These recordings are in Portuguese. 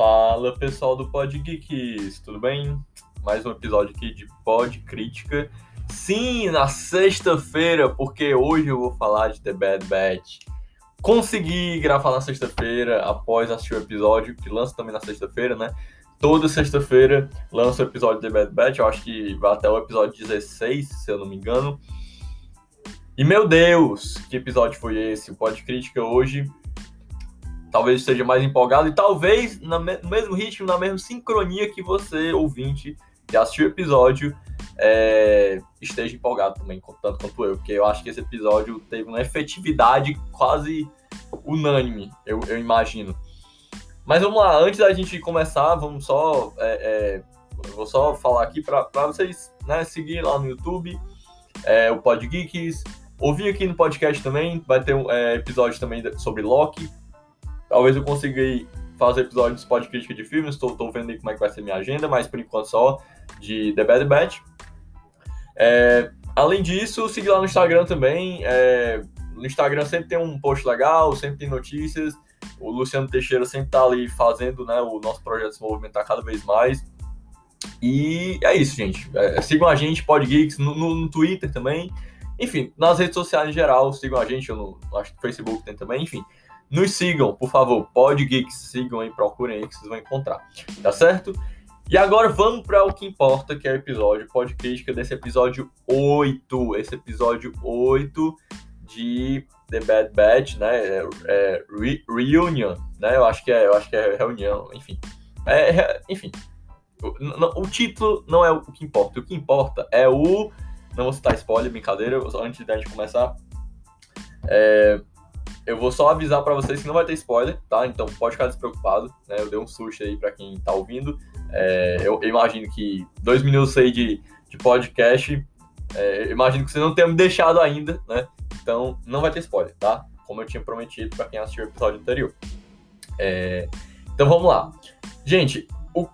Fala pessoal do Pod Geeks, tudo bem? Mais um episódio aqui de Pod Crítica. Sim, na sexta-feira, porque hoje eu vou falar de The Bad Batch. Consegui gravar na sexta-feira após assistir o episódio, que lança também na sexta-feira, né? Toda sexta-feira lança o episódio de The Bad Batch, eu acho que vai até o episódio 16, se eu não me engano. E meu Deus, que episódio foi esse? O Pod Crítica hoje talvez esteja mais empolgado e talvez no mesmo ritmo, na mesma sincronia que você, ouvinte, que assistiu o episódio, é, esteja empolgado também, tanto quanto eu, porque eu acho que esse episódio teve uma efetividade quase unânime, eu, eu imagino. Mas vamos lá, antes da gente começar, vamos só. É, é, vou só falar aqui para vocês né, seguir lá no YouTube, é, o Pod Geeks, ouvir aqui no podcast também, vai ter um é, episódio também sobre Loki, Talvez eu consiga fazer episódios de crítica de filmes, estou vendo aí como é que vai ser minha agenda, mas por enquanto só de The Bad Batch. É, além disso, seguir lá no Instagram também. É, no Instagram sempre tem um post legal, sempre tem notícias. O Luciano Teixeira sempre está ali fazendo né, o nosso projeto se movimentar cada vez mais. E é isso, gente. É, sigam a gente, Podgeeks, no, no, no, Twitter também. Enfim, nas redes sociais em geral, sigam a gente. Eu no, acho que no Facebook tem também. Enfim, nos sigam, por favor. Pod Geeks, sigam aí, procurem aí que vocês vão encontrar. Tá certo? E agora vamos para o que importa, que é o episódio Pod Crítica desse episódio 8. Esse episódio 8 de The Bad Batch, né? É, é, Re Reunion, né? Eu acho que é, eu acho que é reunião, enfim. É, enfim. O, o, título não é o que importa. O que importa é o. Não vou citar spoiler, brincadeira, antes da gente começar. É, eu vou só avisar para vocês que não vai ter spoiler, tá? Então pode ficar despreocupado, né? Eu dei um susto aí para quem tá ouvindo. É, eu, imagino que dois minutos aí de, de podcast, é, imagino que você não tenha me deixado ainda, né? Então não vai ter spoiler, tá? Como eu tinha prometido para quem assistiu o episódio anterior. É, então vamos lá. Gente, o,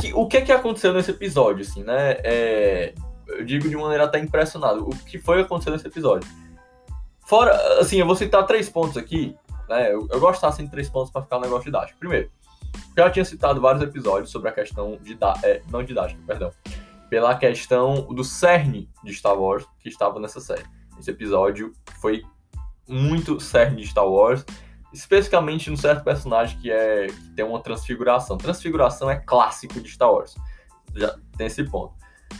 que, o que é que aconteceu nesse episódio, assim, né? É, eu digo de maneira até impressionada. O que foi acontecer nesse episódio? Fora, assim, eu vou citar três pontos aqui. Né? Eu, eu gosto de três pontos para ficar um negócio didático. Primeiro, já tinha citado vários episódios sobre a questão de é, não didática, perdão, pela questão do cerne de Star Wars que estava nessa série. Esse episódio foi muito cerne de Star Wars, especificamente num certo personagem que é que tem uma transfiguração. Transfiguração é clássico de Star Wars. Já tem esse ponto.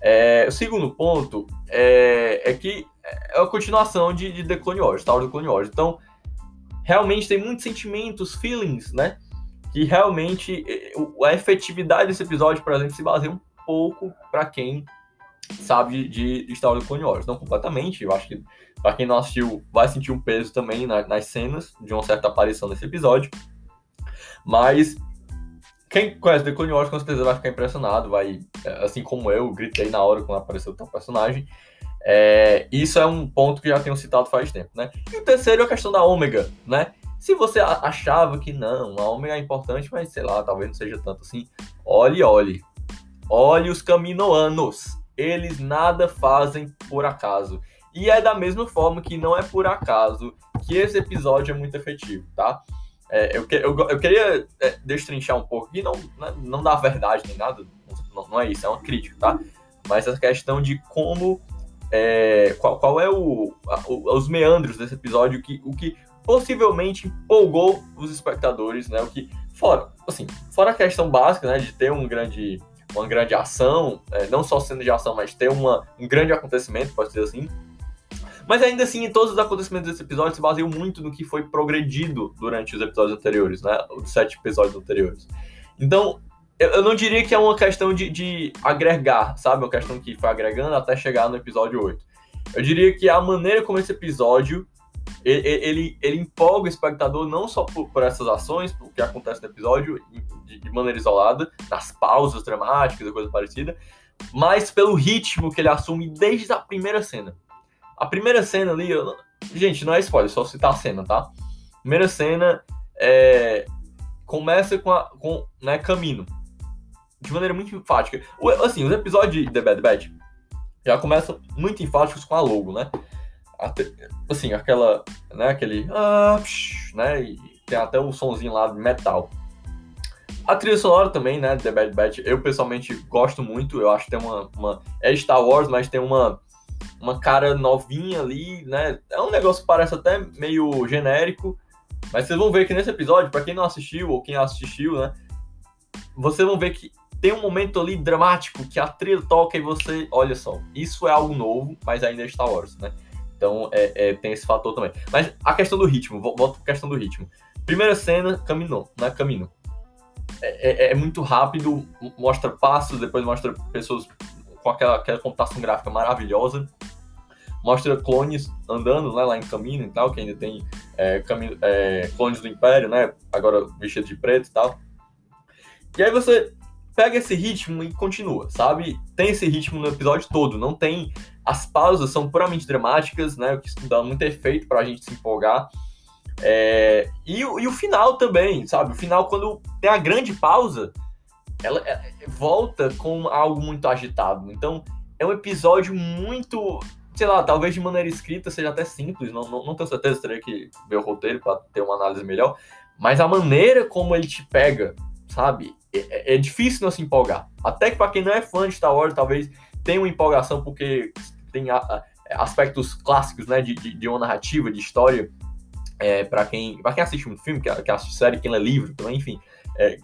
É, o segundo ponto é, é que é a continuação de, de The Clone Wars, Star Wars The Clone Wars. Então, realmente tem muitos sentimentos, feelings, né? Que realmente a efetividade desse episódio, por exemplo, se baseia um pouco para quem sabe de, de Star Wars The Clone Wars. Não completamente, eu acho que para quem não assistiu vai sentir um peso também na, nas cenas de uma certa aparição nesse episódio. Mas quem conhece The Clone Wars com certeza vai ficar impressionado, vai, assim como eu, gritei na hora quando apareceu o teu personagem. É, isso é um ponto que já tenho citado faz tempo, né? E o terceiro é a questão da ômega, né? Se você achava que não, a ômega é importante, mas sei lá, talvez não seja tanto assim, olhe, olhe. Olhe os caminoanos. Eles nada fazem por acaso. E é da mesma forma que não é por acaso que esse episódio é muito efetivo, tá? É, eu, eu, eu, queria é, destrinchar um pouco, e não, né, não dá verdade nem nada, não, não, é isso, é uma crítica, tá? Mas essa questão de como. É, qual, qual, é o, a, o, os meandros desse episódio, que, o que possivelmente empolgou os espectadores, né? O que. Fora, assim, fora a questão básica, né, de ter um grande, uma grande ação, é, não só sendo de ação, mas ter uma, um grande acontecimento, pode ser assim mas ainda assim, todos os acontecimentos desse episódio se baseiam muito no que foi progredido durante os episódios anteriores, né? Os sete episódios anteriores. Então, eu não diria que é uma questão de, de agregar, sabe? Uma questão que foi agregando até chegar no episódio 8. Eu diria que a maneira como esse episódio ele, ele, ele empolga o espectador não só por, por essas ações, o que acontece no episódio de, de, maneira isolada, nas pausas dramáticas e coisa parecida, mas pelo ritmo que ele assume desde a primeira cena. A primeira cena ali, eu... gente, não é spoiler, só citar a cena, tá? Primeira cena é... começa com, a, com né, caminho. De maneira muito enfática. O, assim, os episódios de The Bad Batch já começam muito enfáticos com a logo, né? Até, assim, aquela, né, aquele, ah, psh, né, e tem até o sonzinho lá de metal. A trilha sonora também, né? The Bad Batch, eu pessoalmente gosto muito. Eu acho que tem uma, uma. É Star Wars, mas tem uma, uma cara novinha ali, né? É um negócio que parece até meio genérico. Mas vocês vão ver que nesse episódio, para quem não assistiu ou quem assistiu, né? Vocês vão ver que tem um momento ali dramático que a trilha toca e você. Olha só, isso é algo novo, mas ainda é Star Wars, né? Então é, é, tem esse fator também. Mas a questão do ritmo, volto pra questão do ritmo. Primeira cena, caminhou, né? Caminho. É, é, é, muito rápido, mostra passos, depois mostra pessoas com aquela, aquela computação gráfica maravilhosa. Mostra clones andando né, lá em caminho e tal, que ainda tem é, caminho, é, clones do Império, né? Agora vestido de preto e tal. E aí você pega esse ritmo e continua, sabe? Tem esse ritmo no episódio todo, não tem. As pausas são puramente dramáticas, né? O que dá muito efeito pra gente se empolgar. É, e, e, o final também, sabe? O final, quando tem a grande pausa, ela, ela volta com algo muito agitado. Então, é um episódio muito sei lá, talvez de maneira escrita seja até simples, não, não, não tenho certeza, teria que ver o roteiro para ter uma análise melhor, mas a maneira como ele te pega, sabe? É, é, difícil não se empolgar. Até que para quem não é fã de Star Wars, talvez tenha uma empolgação, porque tem a, a, aspectos clássicos, né, de, de, de, uma narrativa, de história, é, para quem, pra quem assiste um filme, que, que assiste série, quem lê livro, também, enfim, é,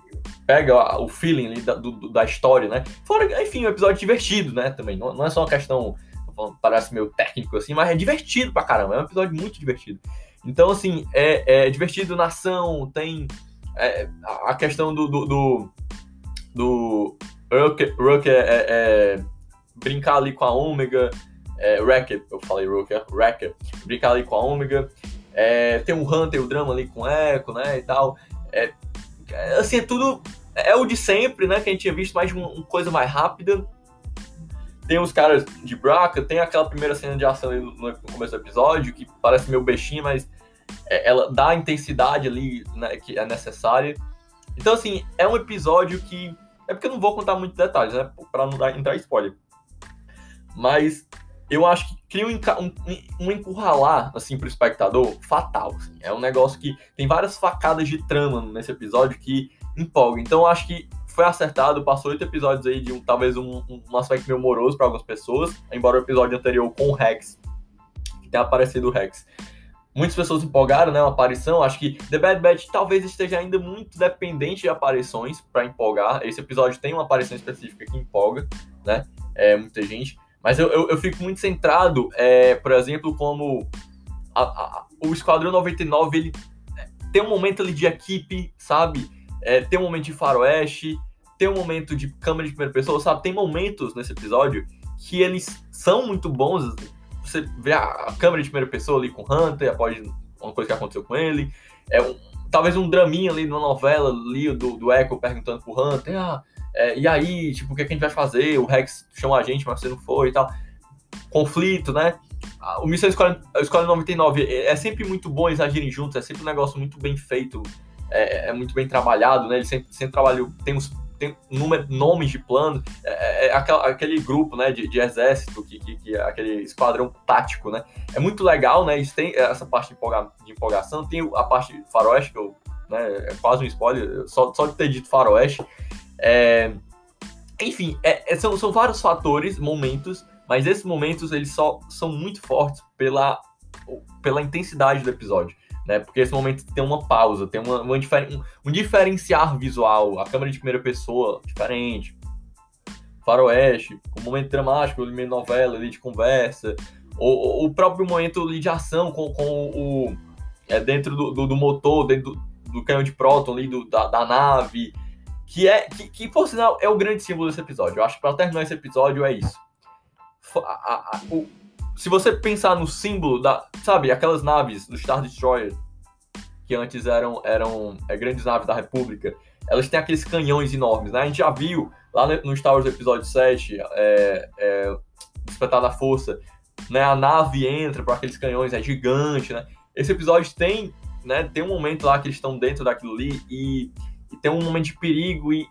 pega o feeling da, do, da história, né? Fora, enfim, um episódio divertido, né, também. Não, não é só uma questão, parece meio técnico assim, mas é divertido pra caramba. É um episódio muito divertido. Então, assim, é, é divertido na ação, tem é, a questão do. do, do, do Rook, é, é, é, brincar ali com a Ômega. É, eu falei Rooker, Wrecker, brincar ali com a Ômega. É, tem o Hunter, o drama ali com o Echo, né, e tal. É, assim, é tudo... É o de sempre, né, que a gente tinha visto, mais uma, uma coisa mais rápida. Tem os caras de Braca, tem aquela primeira cena de ação no, no começo do episódio, que parece meio bestinha, mas é, ela dá a intensidade ali né, que é necessária. Então, assim, é um episódio que. É porque eu não vou contar muitos detalhes, né? Pra não dar, entrar spoiler. Mas eu acho que cria um, um, um encurralar, assim, pro espectador fatal. Assim. É um negócio que tem várias facadas de trama nesse episódio que empolga. Então, eu acho que foi acertado, passou oito episódios aí de um, talvez um, um aspecto meio moroso para algumas pessoas, embora o episódio anterior com o Rex, que tem aparecido o Rex, muitas pessoas empolgaram, né? Uma aparição. Acho que The Bad Batch talvez esteja ainda muito dependente de aparições para empolgar. Esse episódio tem uma aparição específica que empolga, né? É, muita gente. Mas eu, eu, eu fico muito centrado, é, por exemplo, como a, a, o Esquadrão 99, ele é, tem um momento ali de equipe, sabe? É, tem um momento de faroeste, tem um momento de câmera de primeira pessoa, sabe? Tem momentos nesse episódio que eles são muito bons, você vê a, câmera de primeira pessoa ali com o Hunter, após uma coisa que aconteceu com ele. É um, talvez um draminha ali numa novela ali do, do Echo perguntando pro Hunter, ah, é, e aí, tipo, o que, é que a gente vai fazer? O Rex chamou a gente, mas você não foi e tal. Conflito, né? O Missão Escola, Escola 99 é, é sempre muito bom eles agirem juntos, é sempre um negócio muito bem feito, é, é muito bem trabalhado, né? Ele sempre, sempre trabalhou, tem uns tem número, nomes de plano, é, é, é aquele grupo né, de, de exército, que, que, que, é aquele esquadrão tático, né? É muito legal, né? Isso tem essa parte de, empolga, de empolgação, tem a parte faroeste, que eu, né, é quase um spoiler, só, só de ter dito faroeste. É, enfim, é, são, são vários fatores, momentos, mas esses momentos eles só são muito fortes pela, pela intensidade do episódio né? Porque esse momento tem uma pausa, tem uma, uma um, um diferenciar visual, a câmera de primeira pessoa diferente, faroeste, um momento dramático, ali meio novela, ali de conversa, o, o próprio momento de ação com, com o é, dentro do, do, do motor, dentro do, do, canhão de próton ali do, da, da nave, que é que, que, por sinal é o grande símbolo desse episódio. Eu acho que para terminar esse episódio é isso. A, a, a, o, se você pensar no símbolo da, sabe, aquelas naves do Star Destroyer que antes eram eram é, grandes naves da República, elas têm aqueles canhões enormes, né? A gente já viu lá no Star Wars episódio 7, é, é, Despertar da Força, né? A nave entra por aqueles canhões, é gigante, né? Esse episódio tem, né? Tem um momento lá que eles estão dentro daquilo ali e, e tem um momento de perigo e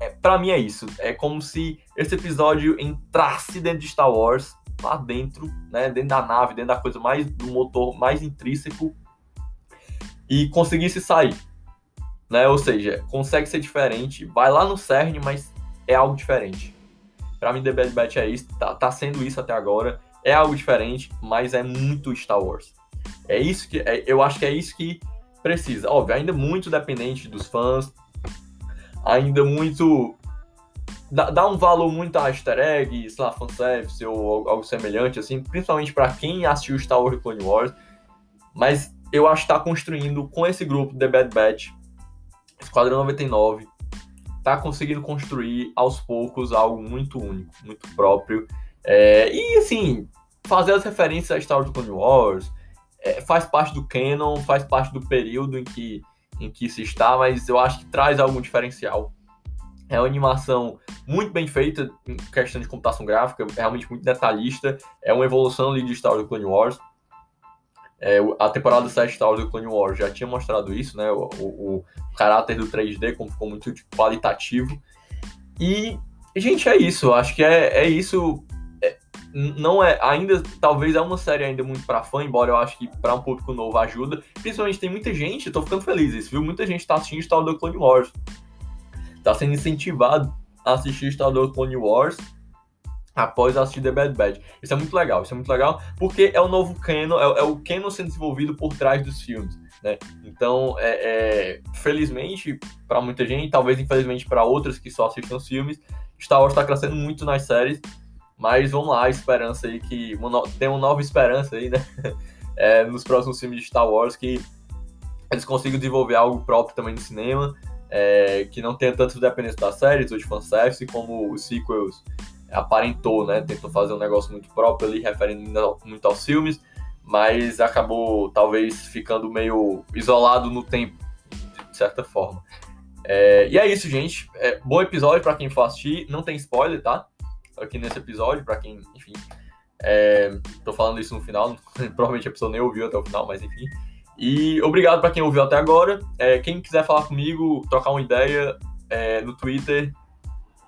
é, para mim é isso. É como se esse episódio entrasse dentro de Star Wars lá dentro, né, dentro da nave, dentro da coisa mais do motor mais intrínseco e conseguisse sair. né? Ou seja, consegue ser diferente, vai lá no cerne, mas é algo diferente. Para mim, The Bad Batch é isso, tá, tá, sendo isso até agora, é algo diferente, mas é muito Star Wars. É isso que, é, eu acho que é isso que precisa. Óbvio, ainda muito dependente dos fãs, ainda muito dá, dá um valor muito a easter egg, sei lá, fanservice ou algo semelhante, assim, principalmente para quem assistiu Star Wars Clone Wars. Mas eu acho que tá construindo com esse grupo, The Bad Batch, Esquadrão 99, tá conseguindo construir aos poucos algo muito único, muito próprio. É, e assim, fazer as referências a Star Wars Clone Wars é, faz parte do canon, faz parte do período em que, em que se está, mas eu acho que traz algum diferencial. É uma animação muito bem feita em questão de computação gráfica, realmente muito detalhista. É uma evolução ali de Star Wars Clone Wars. É, a temporada 7 de Star Wars Clone Wars já tinha mostrado isso, né? O, o, o, caráter do 3D, como ficou muito qualitativo. E, gente, é isso. Acho que é, é isso. É, não é. Ainda, talvez é uma série ainda muito para fã, embora eu acho que para um público novo ajuda. Principalmente tem muita gente, tô ficando feliz isso, viu? Muita gente tá assistindo Star Wars Clone Wars. Tá sendo incentivado assistir Star Wars Clone Wars após assistir The Bad Batch. Isso é muito legal, isso é muito legal, porque é o novo canon, é, é o canon sendo desenvolvido por trás dos filmes, né? Então, é, é felizmente, para muita gente, talvez infelizmente para outras que só assistem os filmes, Star Wars está crescendo muito nas séries, mas vamos lá, esperança aí que uma tem uma nova esperança aí, né? É, nos próximos filmes de Star Wars que eles consigam desenvolver algo próprio também no cinema é, que não tenha tanto dependência das séries ou de fanservice como os sequels aparentou, né? Tentou fazer um negócio muito próprio ali, referindo muito aos filmes, mas acabou talvez ficando meio isolado no tempo, de certa forma. É, e é isso, gente. É, bom episódio para quem for assistir. Não tem spoiler, tá? Aqui nesse episódio, para quem, enfim. É, tô falando isso no final, provavelmente a pessoa nem ouviu até o final, mas enfim. E obrigado para quem ouviu até agora. É, quem quiser falar comigo, trocar uma ideia é, no Twitter,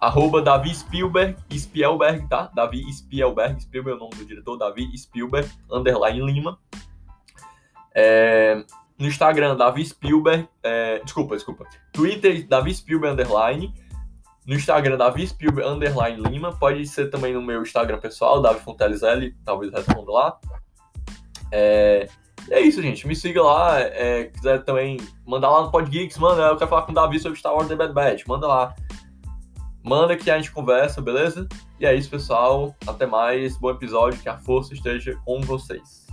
arroba Davi Spielberg, Spielberg, tá? Davi Spielberg, Spielberg é o nome do diretor, Davi Spielberg, underline Lima. É, no Instagram, Davi Spielberg, é, desculpa, desculpa. Twitter, Davi Spielberg, underline. No Instagram, Davi Spielberg, underline Lima. Pode ser também no meu Instagram pessoal, Davi Fonteles L, talvez responda lá. É, e é isso, gente. Me siga lá. É, quiser também mandar lá no Podgeeks, manda. Eu quero falar com o Davi sobre Star Wars The Bad Batch. Manda lá. Manda que a gente conversa, beleza? E é isso, pessoal. Até mais. Bom episódio. Que a força esteja com vocês.